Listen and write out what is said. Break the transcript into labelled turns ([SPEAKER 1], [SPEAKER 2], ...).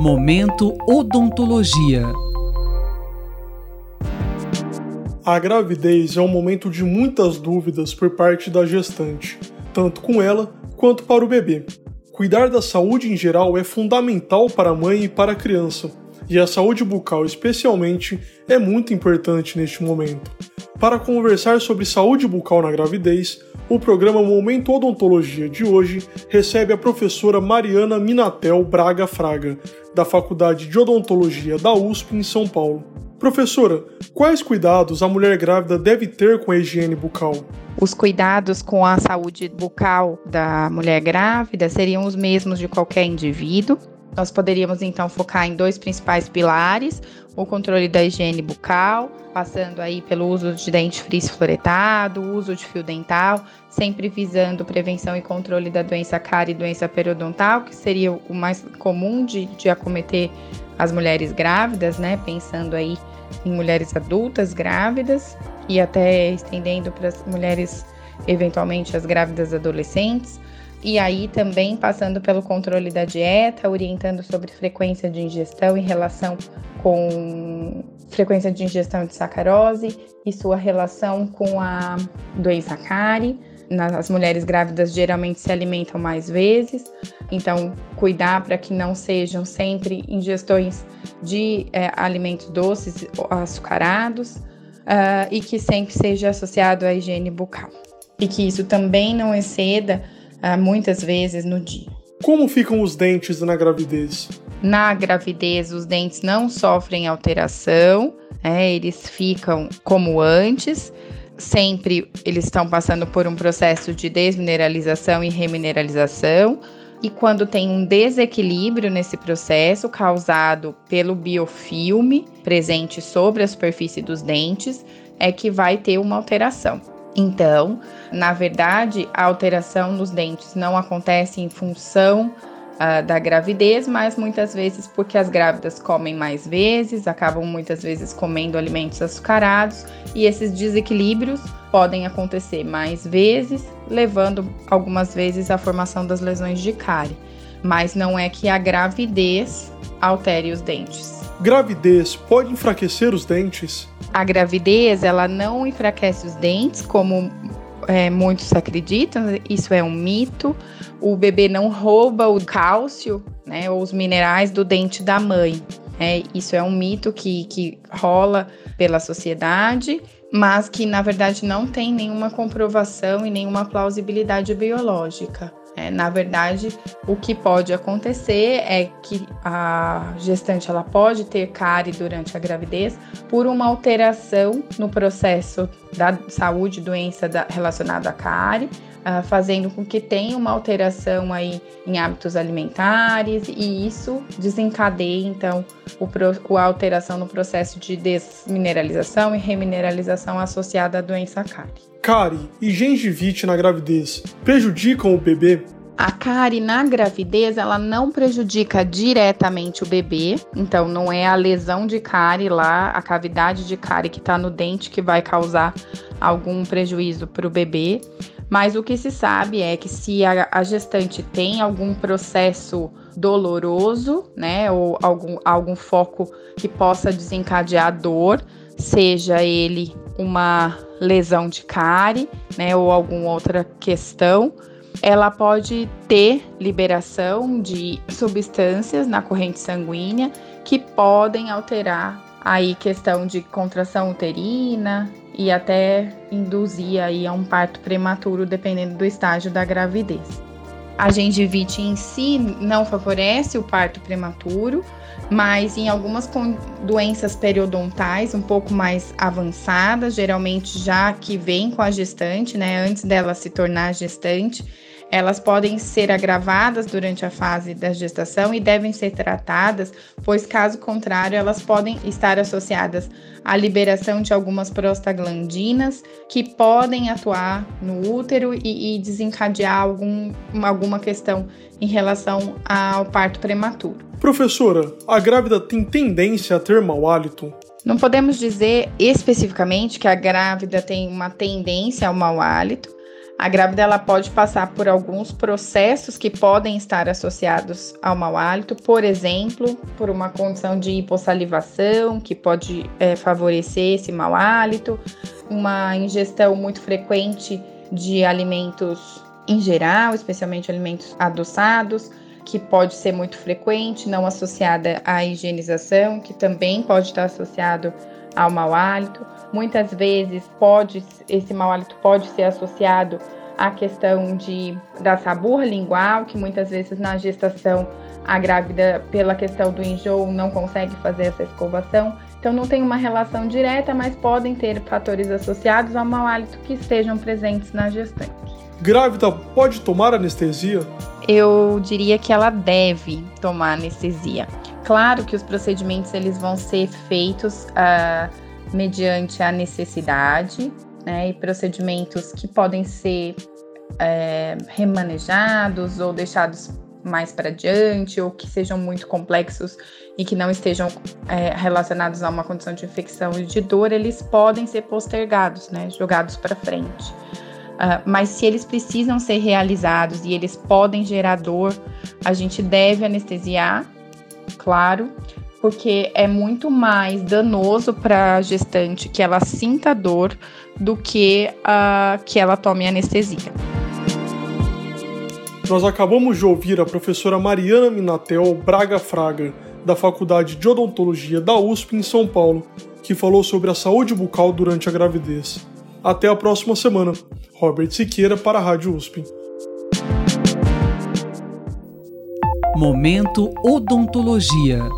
[SPEAKER 1] Momento Odontologia.
[SPEAKER 2] A gravidez é um momento de muitas dúvidas por parte da gestante, tanto com ela quanto para o bebê. Cuidar da saúde em geral é fundamental para a mãe e para a criança, e a saúde bucal, especialmente, é muito importante neste momento. Para conversar sobre saúde bucal na gravidez, o programa Momento Odontologia de hoje recebe a professora Mariana Minatel Braga Fraga, da Faculdade de Odontologia da USP em São Paulo. Professora, quais cuidados a mulher grávida deve ter com a higiene bucal?
[SPEAKER 3] Os cuidados com a saúde bucal da mulher grávida seriam os mesmos de qualquer indivíduo. Nós poderíamos então focar em dois principais pilares: o controle da higiene bucal, passando aí pelo uso de dente frizz fluoretado, uso de fio dental, sempre visando prevenção e controle da doença cárie e doença periodontal, que seria o mais comum de, de acometer as mulheres grávidas, né? Pensando aí em mulheres adultas grávidas e até estendendo para as mulheres, eventualmente as grávidas adolescentes. E aí também passando pelo controle da dieta, orientando sobre frequência de ingestão em relação com frequência de ingestão de sacarose e sua relação com a doença cárie. As mulheres grávidas geralmente se alimentam mais vezes, então cuidar para que não sejam sempre ingestões de é, alimentos doces, açucarados, uh, e que sempre seja associado à higiene bucal. E que isso também não exceda muitas vezes no dia.
[SPEAKER 2] Como ficam os dentes na gravidez?
[SPEAKER 3] Na gravidez, os dentes não sofrem alteração, é, eles ficam como antes. Sempre eles estão passando por um processo de desmineralização e remineralização. E quando tem um desequilíbrio nesse processo causado pelo biofilme presente sobre a superfície dos dentes, é que vai ter uma alteração. Então, na verdade, a alteração nos dentes não acontece em função uh, da gravidez, mas muitas vezes porque as grávidas comem mais vezes, acabam muitas vezes comendo alimentos açucarados e esses desequilíbrios podem acontecer mais vezes, levando algumas vezes à formação das lesões de cárie. Mas não é que a gravidez altere os dentes.
[SPEAKER 2] Gravidez pode enfraquecer os dentes?
[SPEAKER 3] A gravidez, ela não enfraquece os dentes, como é, muitos acreditam, isso é um mito. O bebê não rouba o cálcio, né, ou os minerais do dente da mãe. É, isso é um mito que, que rola pela sociedade, mas que na verdade não tem nenhuma comprovação e nenhuma plausibilidade biológica. É, na verdade, o que pode acontecer é que a gestante ela pode ter cárie durante a gravidez por uma alteração no processo da saúde, doença da, relacionada à cárie, uh, fazendo com que tenha uma alteração aí em hábitos alimentares e isso desencadeie então o, a alteração no processo de desmineralização e remineralização associada à doença cárie.
[SPEAKER 2] Cárie e gengivite na gravidez prejudicam o bebê?
[SPEAKER 3] A cárie na gravidez, ela não prejudica diretamente o bebê, então não é a lesão de cárie lá, a cavidade de cárie que está no dente que vai causar algum prejuízo para o bebê. Mas o que se sabe é que se a, a gestante tem algum processo doloroso, né, ou algum, algum foco que possa desencadear dor, seja ele uma lesão de cárie, né, ou alguma outra questão, ela pode ter liberação de substâncias na corrente sanguínea que podem alterar aí questão de contração uterina e até induzir aí a um parto prematuro dependendo do estágio da gravidez. A gengivite em si não favorece o parto prematuro, mas em algumas doenças periodontais um pouco mais avançadas, geralmente já que vem com a gestante, né, antes dela se tornar gestante, elas podem ser agravadas durante a fase da gestação e devem ser tratadas, pois caso contrário, elas podem estar associadas à liberação de algumas prostaglandinas que podem atuar no útero e, e desencadear algum, alguma questão em relação ao parto prematuro.
[SPEAKER 2] Professora, a grávida tem tendência a ter mau hálito?
[SPEAKER 3] Não podemos dizer especificamente que a grávida tem uma tendência ao mau hálito, A grávida ela pode passar por alguns processos que podem estar associados ao mau hálito, por exemplo, por uma condição de hipossalivação, que pode é, favorecer esse mau hálito, uma ingestão muito frequente de alimentos em geral, especialmente alimentos adoçados, que pode ser muito frequente, não associada à higienização, que também pode estar associado ao mau hálito. Muitas vezes pode esse mau hálito pode ser associado à questão de da saburra lingual, que muitas vezes na gestação a grávida, pela questão do enjoo, não consegue fazer essa escovação. Então não tem uma relação direta, mas podem ter fatores associados ao mau hálito que estejam presentes na gestante.
[SPEAKER 2] Grávida pode tomar anestesia?
[SPEAKER 3] Eu diria que ela deve tomar anestesia. Claro que os procedimentos eles vão ser feitos uh, mediante a necessidade, né, e procedimentos que podem ser é, remanejados ou deixados mais para diante, ou que sejam muito complexos e que não estejam é, relacionados a uma condição de infecção e de dor, eles podem ser postergados, né, jogados para frente. Uh, mas se eles precisam ser realizados e eles podem gerar dor, a gente deve anestesiar, claro, porque é muito mais danoso para a gestante que ela sinta dor do que uh, que ela tome anestesia.
[SPEAKER 2] Nós acabamos de ouvir a professora Mariana Minatel Braga Fraga, da Faculdade de Odontologia da USP em São Paulo, que falou sobre a saúde bucal durante a gravidez. Até a próxima semana. Robert Siqueira para a Rádio USP.
[SPEAKER 1] Momento Odontologia.